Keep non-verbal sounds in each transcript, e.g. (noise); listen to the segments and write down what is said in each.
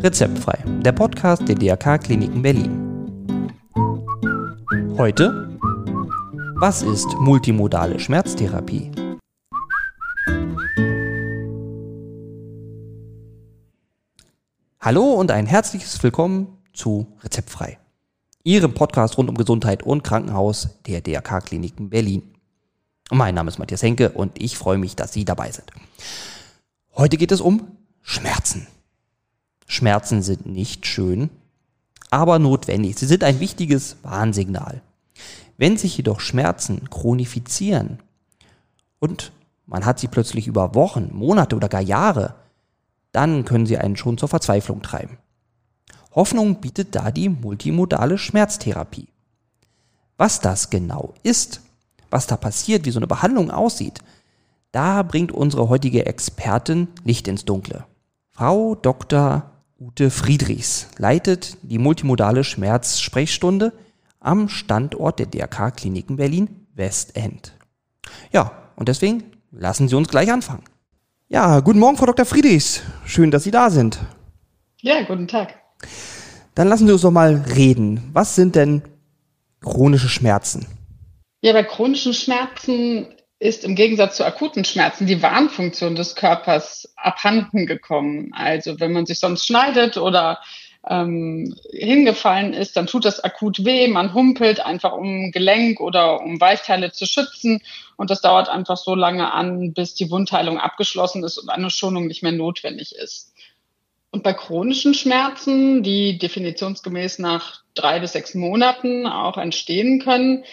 Rezeptfrei, der Podcast der DRK Kliniken Berlin. Heute, was ist multimodale Schmerztherapie? Hallo und ein herzliches Willkommen zu Rezeptfrei, Ihrem Podcast rund um Gesundheit und Krankenhaus der DRK Kliniken Berlin. Mein Name ist Matthias Henke und ich freue mich, dass Sie dabei sind. Heute geht es um Schmerzen. Schmerzen sind nicht schön, aber notwendig. Sie sind ein wichtiges Warnsignal. Wenn sich jedoch Schmerzen chronifizieren und man hat sie plötzlich über Wochen, Monate oder gar Jahre, dann können sie einen schon zur Verzweiflung treiben. Hoffnung bietet da die multimodale Schmerztherapie. Was das genau ist, was da passiert, wie so eine Behandlung aussieht, da bringt unsere heutige Expertin Licht ins Dunkle. Frau Dr. Ute Friedrichs leitet die multimodale Schmerzsprechstunde am Standort der DRK Kliniken Berlin Westend. Ja, und deswegen lassen Sie uns gleich anfangen. Ja, guten Morgen, Frau Dr. Friedrichs. Schön, dass Sie da sind. Ja, guten Tag. Dann lassen Sie uns doch mal reden. Was sind denn chronische Schmerzen? Ja, bei chronischen Schmerzen ist im Gegensatz zu akuten Schmerzen die Warnfunktion des Körpers abhanden gekommen. Also wenn man sich sonst schneidet oder ähm, hingefallen ist, dann tut das akut weh. Man humpelt einfach um Gelenk oder um Weichteile zu schützen. Und das dauert einfach so lange an, bis die Wundheilung abgeschlossen ist und eine Schonung nicht mehr notwendig ist. Und bei chronischen Schmerzen, die definitionsgemäß nach drei bis sechs Monaten auch entstehen können,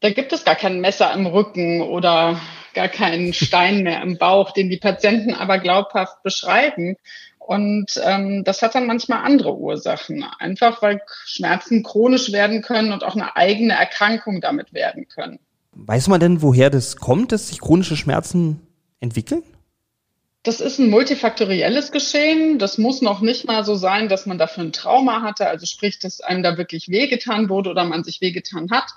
da gibt es gar kein Messer im Rücken oder gar keinen (laughs) Stein mehr im Bauch, den die Patienten aber glaubhaft beschreiben. Und ähm, das hat dann manchmal andere Ursachen, einfach weil Schmerzen chronisch werden können und auch eine eigene Erkrankung damit werden können. Weiß man denn, woher das kommt, dass sich chronische Schmerzen entwickeln? Das ist ein multifaktorielles Geschehen. Das muss noch nicht mal so sein, dass man dafür ein Trauma hatte, also sprich, dass einem da wirklich wehgetan wurde oder man sich wehgetan hat,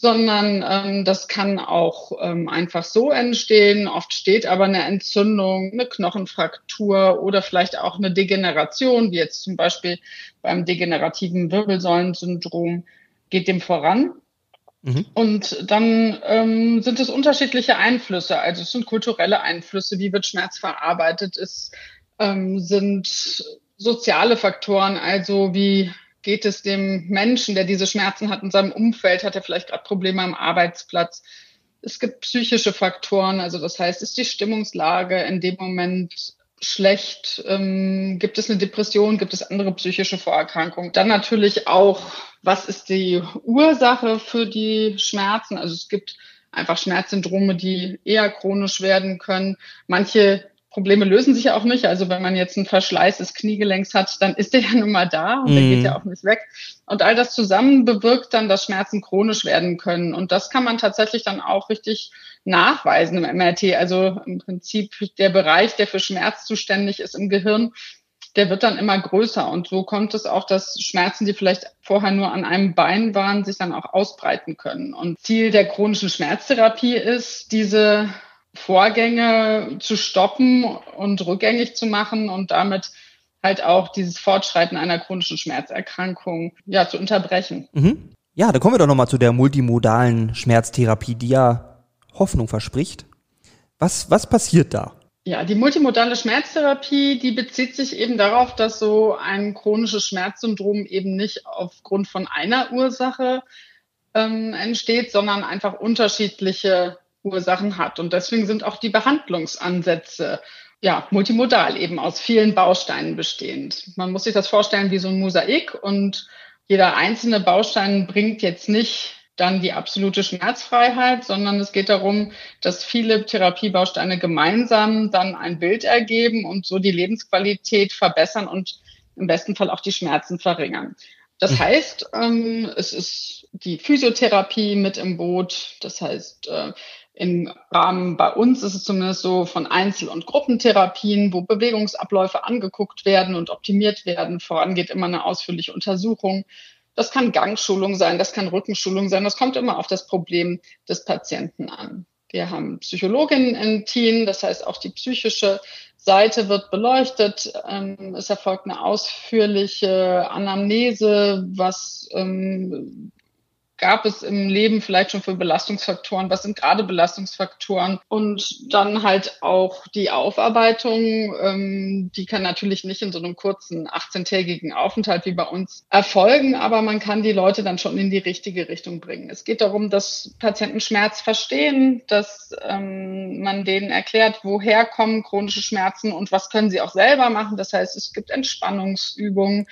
sondern ähm, das kann auch ähm, einfach so entstehen. Oft steht aber eine Entzündung, eine Knochenfraktur oder vielleicht auch eine Degeneration, wie jetzt zum Beispiel beim degenerativen Wirbelsäulensyndrom, geht dem voran. Mhm. Und dann ähm, sind es unterschiedliche Einflüsse. Also es sind kulturelle Einflüsse, wie wird Schmerz verarbeitet, es ähm, sind soziale Faktoren, also wie geht es dem Menschen, der diese Schmerzen hat in seinem Umfeld, hat er vielleicht gerade Probleme am Arbeitsplatz. Es gibt psychische Faktoren, also das heißt, ist die Stimmungslage in dem Moment schlecht? Ähm, gibt es eine Depression? Gibt es andere psychische Vorerkrankungen? Dann natürlich auch, was ist die Ursache für die Schmerzen? Also es gibt einfach Schmerzsyndrome, die eher chronisch werden können. Manche Probleme lösen sich ja auch nicht. Also wenn man jetzt einen Verschleiß des Kniegelenks hat, dann ist der ja nun mal da und mm. der geht ja auch nicht weg. Und all das zusammen bewirkt dann, dass Schmerzen chronisch werden können. Und das kann man tatsächlich dann auch richtig nachweisen im MRT. Also im Prinzip der Bereich, der für Schmerz zuständig ist im Gehirn, der wird dann immer größer. Und so kommt es auch, dass Schmerzen, die vielleicht vorher nur an einem Bein waren, sich dann auch ausbreiten können. Und Ziel der chronischen Schmerztherapie ist, diese Vorgänge zu stoppen und rückgängig zu machen und damit halt auch dieses Fortschreiten einer chronischen Schmerzerkrankung ja zu unterbrechen. Mhm. Ja, da kommen wir doch nochmal zu der multimodalen Schmerztherapie, die ja Hoffnung verspricht. Was, was passiert da? Ja, die multimodale Schmerztherapie, die bezieht sich eben darauf, dass so ein chronisches Schmerzsyndrom eben nicht aufgrund von einer Ursache ähm, entsteht, sondern einfach unterschiedliche Ursachen hat. Und deswegen sind auch die Behandlungsansätze ja, multimodal eben aus vielen Bausteinen bestehend. Man muss sich das vorstellen wie so ein Mosaik und jeder einzelne Baustein bringt jetzt nicht dann die absolute Schmerzfreiheit, sondern es geht darum, dass viele Therapiebausteine gemeinsam dann ein Bild ergeben und so die Lebensqualität verbessern und im besten Fall auch die Schmerzen verringern. Das mhm. heißt, ähm, es ist die Physiotherapie mit im Boot. Das heißt, äh, im Rahmen bei uns ist es zumindest so von Einzel- und Gruppentherapien, wo Bewegungsabläufe angeguckt werden und optimiert werden. Vorangeht immer eine ausführliche Untersuchung. Das kann Gangschulung sein, das kann Rückenschulung sein. Das kommt immer auf das Problem des Patienten an. Wir haben Psychologinnen im Team, das heißt auch die psychische Seite wird beleuchtet. Ähm, es erfolgt eine ausführliche Anamnese, was ähm, gab es im Leben vielleicht schon für Belastungsfaktoren? Was sind gerade Belastungsfaktoren? Und dann halt auch die Aufarbeitung, ähm, die kann natürlich nicht in so einem kurzen 18-tägigen Aufenthalt wie bei uns erfolgen, aber man kann die Leute dann schon in die richtige Richtung bringen. Es geht darum, dass Patienten Schmerz verstehen, dass ähm, man denen erklärt, woher kommen chronische Schmerzen und was können sie auch selber machen. Das heißt, es gibt Entspannungsübungen.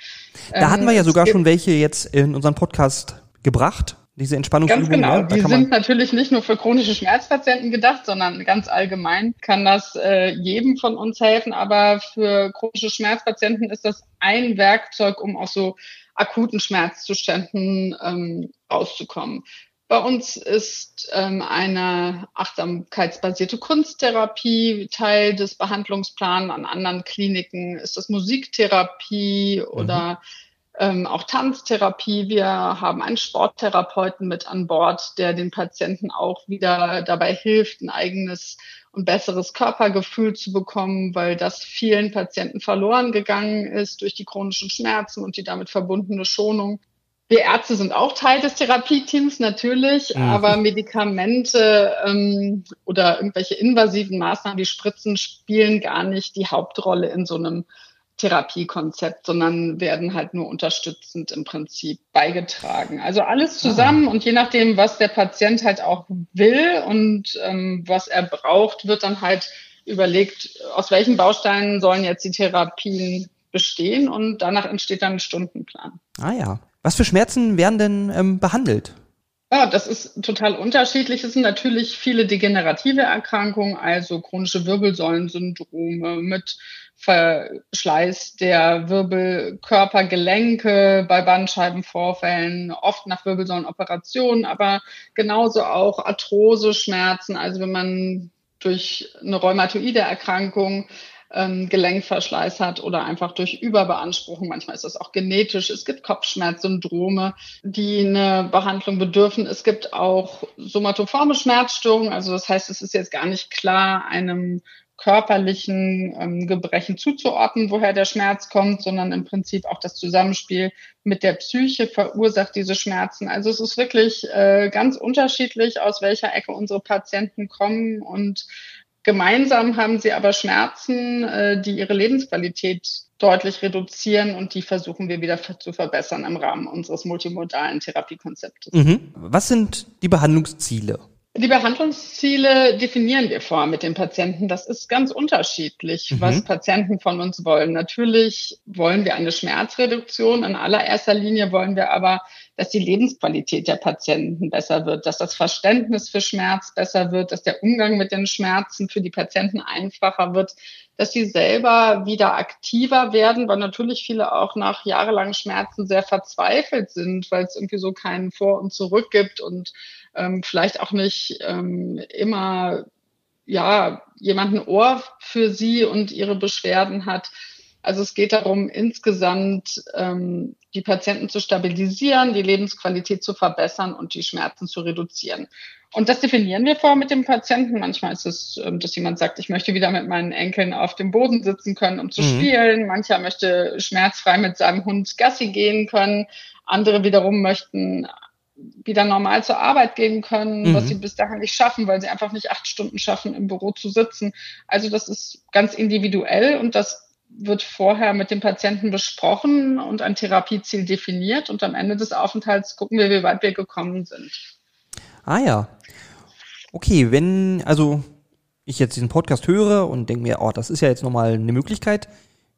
Da hatten wir ja ähm, sogar schon welche jetzt in unserem Podcast gebracht, diese Entspannungsübungen. Ganz genau, ja, die sind natürlich nicht nur für chronische Schmerzpatienten gedacht, sondern ganz allgemein kann das äh, jedem von uns helfen. Aber für chronische Schmerzpatienten ist das ein Werkzeug, um aus so akuten Schmerzzuständen ähm, rauszukommen. Bei uns ist ähm, eine achtsamkeitsbasierte Kunsttherapie Teil des Behandlungsplans. An anderen Kliniken ist das Musiktherapie oder mhm ähm, auch Tanztherapie. Wir haben einen Sporttherapeuten mit an Bord, der den Patienten auch wieder dabei hilft, ein eigenes und besseres Körpergefühl zu bekommen, weil das vielen Patienten verloren gegangen ist durch die chronischen Schmerzen und die damit verbundene Schonung. Wir Ärzte sind auch Teil des Therapieteams natürlich, mhm. aber Medikamente ähm, oder irgendwelche invasiven Maßnahmen wie Spritzen spielen gar nicht die Hauptrolle in so einem Therapiekonzept, sondern werden halt nur unterstützend im Prinzip beigetragen. Also alles zusammen ah. und je nachdem, was der Patient halt auch will und ähm, was er braucht, wird dann halt überlegt, aus welchen Bausteinen sollen jetzt die Therapien bestehen und danach entsteht dann ein Stundenplan. Ah ja. Was für Schmerzen werden denn ähm, behandelt? Ja, das ist total unterschiedlich. Es sind natürlich viele degenerative Erkrankungen, also chronische Wirbelsäulensyndrome mit Verschleiß der Wirbelkörpergelenke bei Bandscheibenvorfällen, oft nach Wirbelsäulenoperationen, aber genauso auch Arthrose, Schmerzen, also wenn man durch eine rheumatoide Erkrankung ähm, Gelenkverschleiß hat oder einfach durch Überbeanspruchung. Manchmal ist das auch genetisch. Es gibt Kopfschmerzsyndrome, die eine Behandlung bedürfen. Es gibt auch somatoforme Schmerzstörungen. Also das heißt, es ist jetzt gar nicht klar einem körperlichen ähm, Gebrechen zuzuordnen, woher der Schmerz kommt, sondern im Prinzip auch das Zusammenspiel mit der Psyche verursacht diese Schmerzen. Also es ist wirklich äh, ganz unterschiedlich, aus welcher Ecke unsere Patienten kommen und Gemeinsam haben sie aber Schmerzen, äh, die ihre Lebensqualität deutlich reduzieren und die versuchen wir wieder zu verbessern im Rahmen unseres multimodalen Therapiekonzeptes. Mhm. Was sind die Behandlungsziele? Die Behandlungsziele definieren wir vor mit den Patienten. Das ist ganz unterschiedlich, mhm. was Patienten von uns wollen. Natürlich wollen wir eine Schmerzreduktion. In allererster Linie wollen wir aber, dass die Lebensqualität der Patienten besser wird, dass das Verständnis für Schmerz besser wird, dass der Umgang mit den Schmerzen für die Patienten einfacher wird, dass sie selber wieder aktiver werden, weil natürlich viele auch nach jahrelangen Schmerzen sehr verzweifelt sind, weil es irgendwie so keinen Vor und Zurück gibt und ähm, vielleicht auch nicht ähm, immer ja jemanden Ohr für sie und ihre Beschwerden hat. Also es geht darum, insgesamt ähm, die Patienten zu stabilisieren, die Lebensqualität zu verbessern und die Schmerzen zu reduzieren. Und das definieren wir vor mit dem Patienten. Manchmal ist es, ähm, dass jemand sagt, ich möchte wieder mit meinen Enkeln auf dem Boden sitzen können, um zu mhm. spielen. Mancher möchte schmerzfrei mit seinem Hund Gassi gehen können. Andere wiederum möchten wieder normal zur Arbeit gehen können, mhm. was sie bis dahin nicht schaffen, weil sie einfach nicht acht Stunden schaffen, im Büro zu sitzen. Also das ist ganz individuell und das wird vorher mit dem Patienten besprochen und ein Therapieziel definiert und am Ende des Aufenthalts gucken wir, wie weit wir gekommen sind. Ah ja. Okay, wenn also ich jetzt diesen Podcast höre und denke mir, oh, das ist ja jetzt nochmal eine Möglichkeit,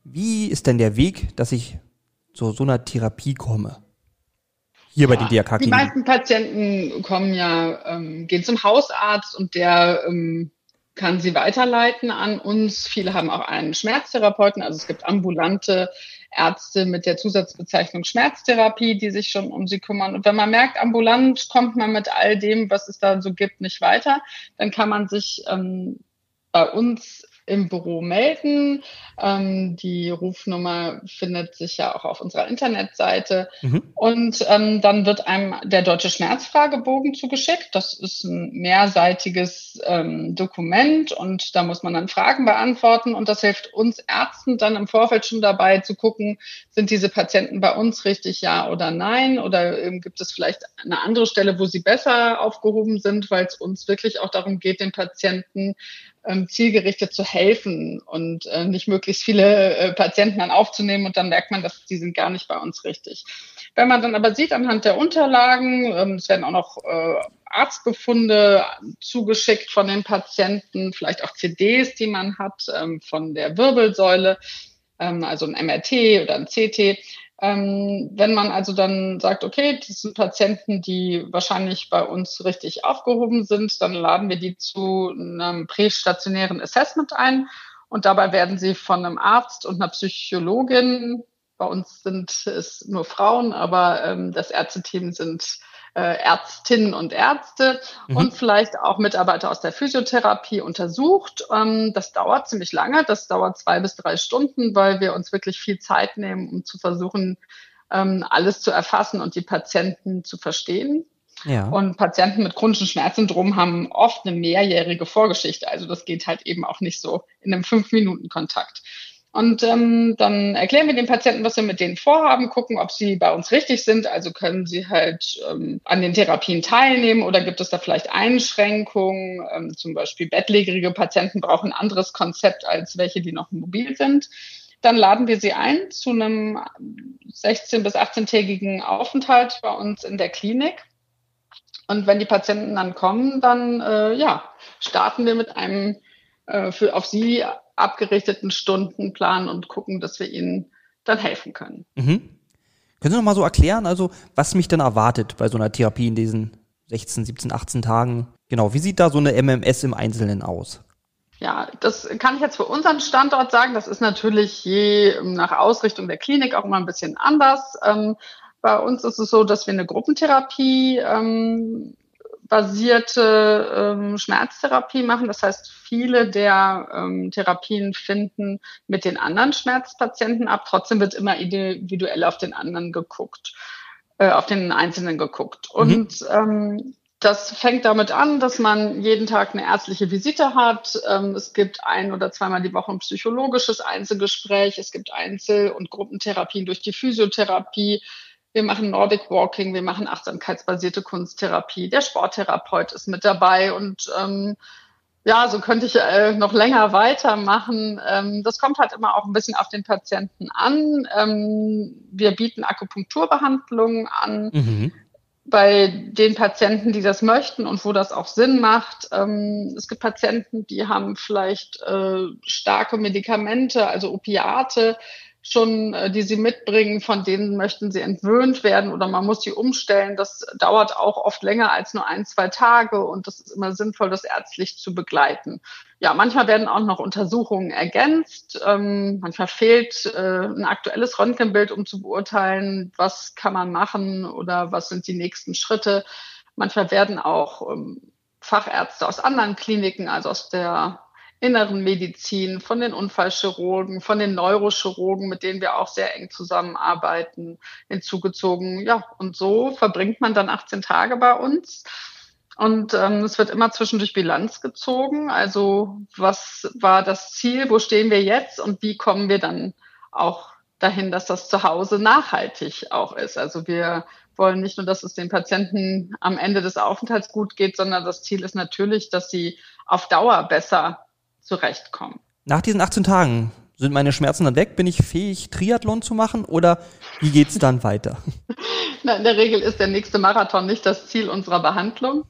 wie ist denn der Weg, dass ich zu so einer Therapie komme? Hier ja, bei den DRK Die meisten Patienten kommen ja, ähm, gehen zum Hausarzt und der ähm, kann sie weiterleiten an uns. Viele haben auch einen Schmerztherapeuten, also es gibt ambulante Ärzte mit der Zusatzbezeichnung Schmerztherapie, die sich schon um sie kümmern. Und wenn man merkt, ambulant kommt man mit all dem, was es da so gibt, nicht weiter, dann kann man sich ähm, bei uns im Büro melden. Ähm, die Rufnummer findet sich ja auch auf unserer Internetseite. Mhm. Und ähm, dann wird einem der deutsche Schmerzfragebogen zugeschickt. Das ist ein mehrseitiges ähm, Dokument und da muss man dann Fragen beantworten. Und das hilft uns Ärzten dann im Vorfeld schon dabei zu gucken, sind diese Patienten bei uns richtig, ja oder nein? Oder ähm, gibt es vielleicht eine andere Stelle, wo sie besser aufgehoben sind, weil es uns wirklich auch darum geht, den Patienten zielgerichtet zu helfen und äh, nicht möglichst viele äh, Patienten dann aufzunehmen und dann merkt man, dass die sind gar nicht bei uns richtig. Wenn man dann aber sieht anhand der Unterlagen, ähm, es werden auch noch äh, Arztbefunde zugeschickt von den Patienten, vielleicht auch CDs, die man hat ähm, von der Wirbelsäule, ähm, also ein MRT oder ein CT. Ähm, wenn man also dann sagt, okay, das sind Patienten, die wahrscheinlich bei uns richtig aufgehoben sind, dann laden wir die zu einem prästationären Assessment ein. Und dabei werden sie von einem Arzt und einer Psychologin, bei uns sind es nur Frauen, aber ähm, das Ärzteteam sind Ärztinnen und Ärzte mhm. und vielleicht auch Mitarbeiter aus der Physiotherapie untersucht. Ähm, das dauert ziemlich lange, das dauert zwei bis drei Stunden, weil wir uns wirklich viel Zeit nehmen, um zu versuchen, ähm, alles zu erfassen und die Patienten zu verstehen. Ja. Und Patienten mit chronischen Schmerzsyndrom haben oft eine mehrjährige Vorgeschichte. Also das geht halt eben auch nicht so in einem Fünf-Minuten-Kontakt. Und ähm, dann erklären wir den Patienten, was wir mit denen vorhaben, gucken, ob sie bei uns richtig sind. Also können sie halt ähm, an den Therapien teilnehmen oder gibt es da vielleicht Einschränkungen? Ähm, zum Beispiel bettlägerige Patienten brauchen ein anderes Konzept als welche, die noch mobil sind. Dann laden wir sie ein zu einem 16- bis 18-tägigen Aufenthalt bei uns in der Klinik. Und wenn die Patienten dann kommen, dann äh, ja, starten wir mit einem äh, für auf sie abgerichteten Stundenplan und gucken, dass wir ihnen dann helfen können. Mhm. Können Sie noch mal so erklären, also was mich dann erwartet bei so einer Therapie in diesen 16, 17, 18 Tagen? Genau, wie sieht da so eine MMS im Einzelnen aus? Ja, das kann ich jetzt für unseren Standort sagen. Das ist natürlich je nach Ausrichtung der Klinik auch immer ein bisschen anders. Ähm, bei uns ist es so, dass wir eine Gruppentherapie ähm, basierte ähm, Schmerztherapie machen. Das heißt, viele der ähm, Therapien finden mit den anderen Schmerzpatienten ab. Trotzdem wird immer individuell auf den anderen geguckt, äh, auf den Einzelnen geguckt. Mhm. Und ähm, das fängt damit an, dass man jeden Tag eine ärztliche Visite hat. Ähm, es gibt ein oder zweimal die Woche ein psychologisches Einzelgespräch. Es gibt Einzel- und Gruppentherapien durch die Physiotherapie. Wir machen Nordic Walking, wir machen achtsamkeitsbasierte Kunsttherapie. Der Sporttherapeut ist mit dabei und ähm, ja, so könnte ich äh, noch länger weitermachen. Ähm, das kommt halt immer auch ein bisschen auf den Patienten an. Ähm, wir bieten Akupunkturbehandlungen an. Mhm. Bei den Patienten, die das möchten und wo das auch Sinn macht. Ähm, es gibt Patienten, die haben vielleicht äh, starke Medikamente, also Opiate, schon, äh, die sie mitbringen, von denen möchten sie entwöhnt werden oder man muss sie umstellen. Das dauert auch oft länger als nur ein, zwei Tage und das ist immer sinnvoll, das ärztlich zu begleiten. Ja, manchmal werden auch noch Untersuchungen ergänzt. Ähm, manchmal fehlt äh, ein aktuelles Röntgenbild, um zu beurteilen, was kann man machen oder was sind die nächsten Schritte. Manchmal werden auch ähm, Fachärzte aus anderen Kliniken, also aus der inneren Medizin, von den Unfallchirurgen, von den Neurochirurgen, mit denen wir auch sehr eng zusammenarbeiten, hinzugezogen. Ja, und so verbringt man dann 18 Tage bei uns. Und ähm, es wird immer zwischendurch Bilanz gezogen. Also was war das Ziel, wo stehen wir jetzt und wie kommen wir dann auch dahin, dass das zu Hause nachhaltig auch ist. Also wir wollen nicht nur, dass es den Patienten am Ende des Aufenthalts gut geht, sondern das Ziel ist natürlich, dass sie auf Dauer besser zurechtkommen. Nach diesen 18 Tagen sind meine Schmerzen dann weg? Bin ich fähig, Triathlon zu machen oder wie geht es dann weiter? (laughs) Na, in der Regel ist der nächste Marathon nicht das Ziel unserer Behandlung.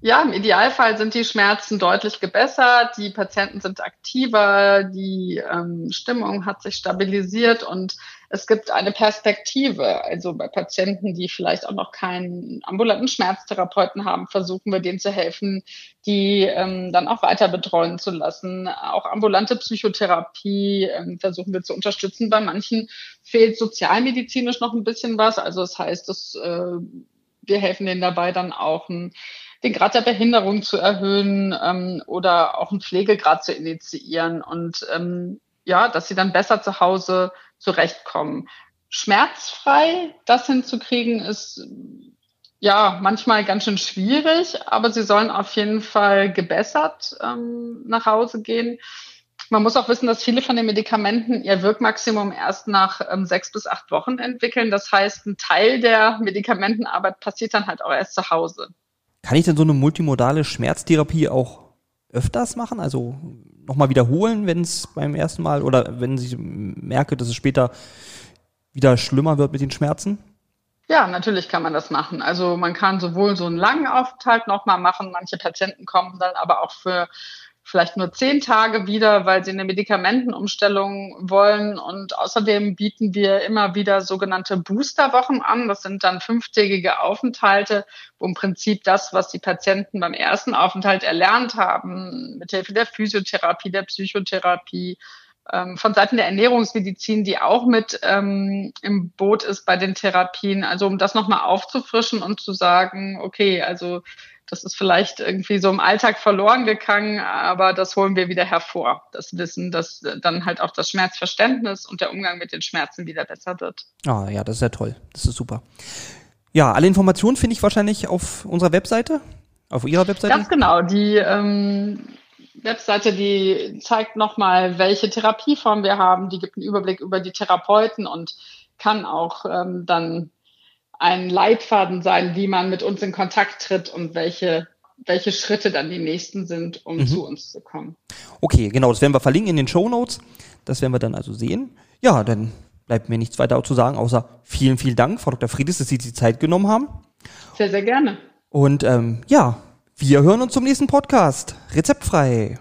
Ja, im Idealfall sind die Schmerzen deutlich gebessert, die Patienten sind aktiver, die ähm, Stimmung hat sich stabilisiert und es gibt eine Perspektive. Also bei Patienten, die vielleicht auch noch keinen ambulanten Schmerztherapeuten haben, versuchen wir denen zu helfen, die ähm, dann auch weiter betreuen zu lassen. Auch ambulante Psychotherapie ähm, versuchen wir zu unterstützen. Bei manchen fehlt sozialmedizinisch noch ein bisschen was. Also das heißt, dass äh, wir helfen denen dabei, dann auch ein den Grad der Behinderung zu erhöhen ähm, oder auch einen Pflegegrad zu initiieren und ähm, ja, dass sie dann besser zu Hause zurechtkommen. Schmerzfrei das hinzukriegen ist ja manchmal ganz schön schwierig, aber sie sollen auf jeden Fall gebessert ähm, nach Hause gehen. Man muss auch wissen, dass viele von den Medikamenten ihr Wirkmaximum erst nach ähm, sechs bis acht Wochen entwickeln. Das heißt, ein Teil der Medikamentenarbeit passiert dann halt auch erst zu Hause. Kann ich denn so eine multimodale Schmerztherapie auch öfters machen? Also nochmal wiederholen, wenn es beim ersten Mal oder wenn ich merke, dass es später wieder schlimmer wird mit den Schmerzen? Ja, natürlich kann man das machen. Also man kann sowohl so einen langen Aufenthalt nochmal machen. Manche Patienten kommen dann aber auch für vielleicht nur zehn Tage wieder, weil sie eine Medikamentenumstellung wollen. Und außerdem bieten wir immer wieder sogenannte Boosterwochen an. Das sind dann fünftägige Aufenthalte, wo im Prinzip das, was die Patienten beim ersten Aufenthalt erlernt haben, mithilfe der Physiotherapie, der Psychotherapie, ähm, von Seiten der Ernährungsmedizin, die auch mit ähm, im Boot ist bei den Therapien. Also um das nochmal aufzufrischen und zu sagen, okay, also das ist vielleicht irgendwie so im Alltag verloren gegangen, aber das holen wir wieder hervor. Das Wissen, dass dann halt auch das Schmerzverständnis und der Umgang mit den Schmerzen wieder besser wird. Ah ja, das ist ja toll. Das ist super. Ja, alle Informationen finde ich wahrscheinlich auf unserer Webseite, auf Ihrer Webseite. Ganz genau. Die ähm, Webseite, die zeigt nochmal, welche Therapieform wir haben. Die gibt einen Überblick über die Therapeuten und kann auch ähm, dann ein Leitfaden sein, wie man mit uns in Kontakt tritt und welche welche Schritte dann die nächsten sind, um mhm. zu uns zu kommen. Okay, genau, das werden wir verlinken in den Show Notes. Das werden wir dann also sehen. Ja, dann bleibt mir nichts weiter zu sagen, außer vielen, vielen Dank, Frau Dr. Friedes, dass Sie die Zeit genommen haben. Sehr, sehr gerne. Und ähm, ja, wir hören uns zum nächsten Podcast. Rezeptfrei.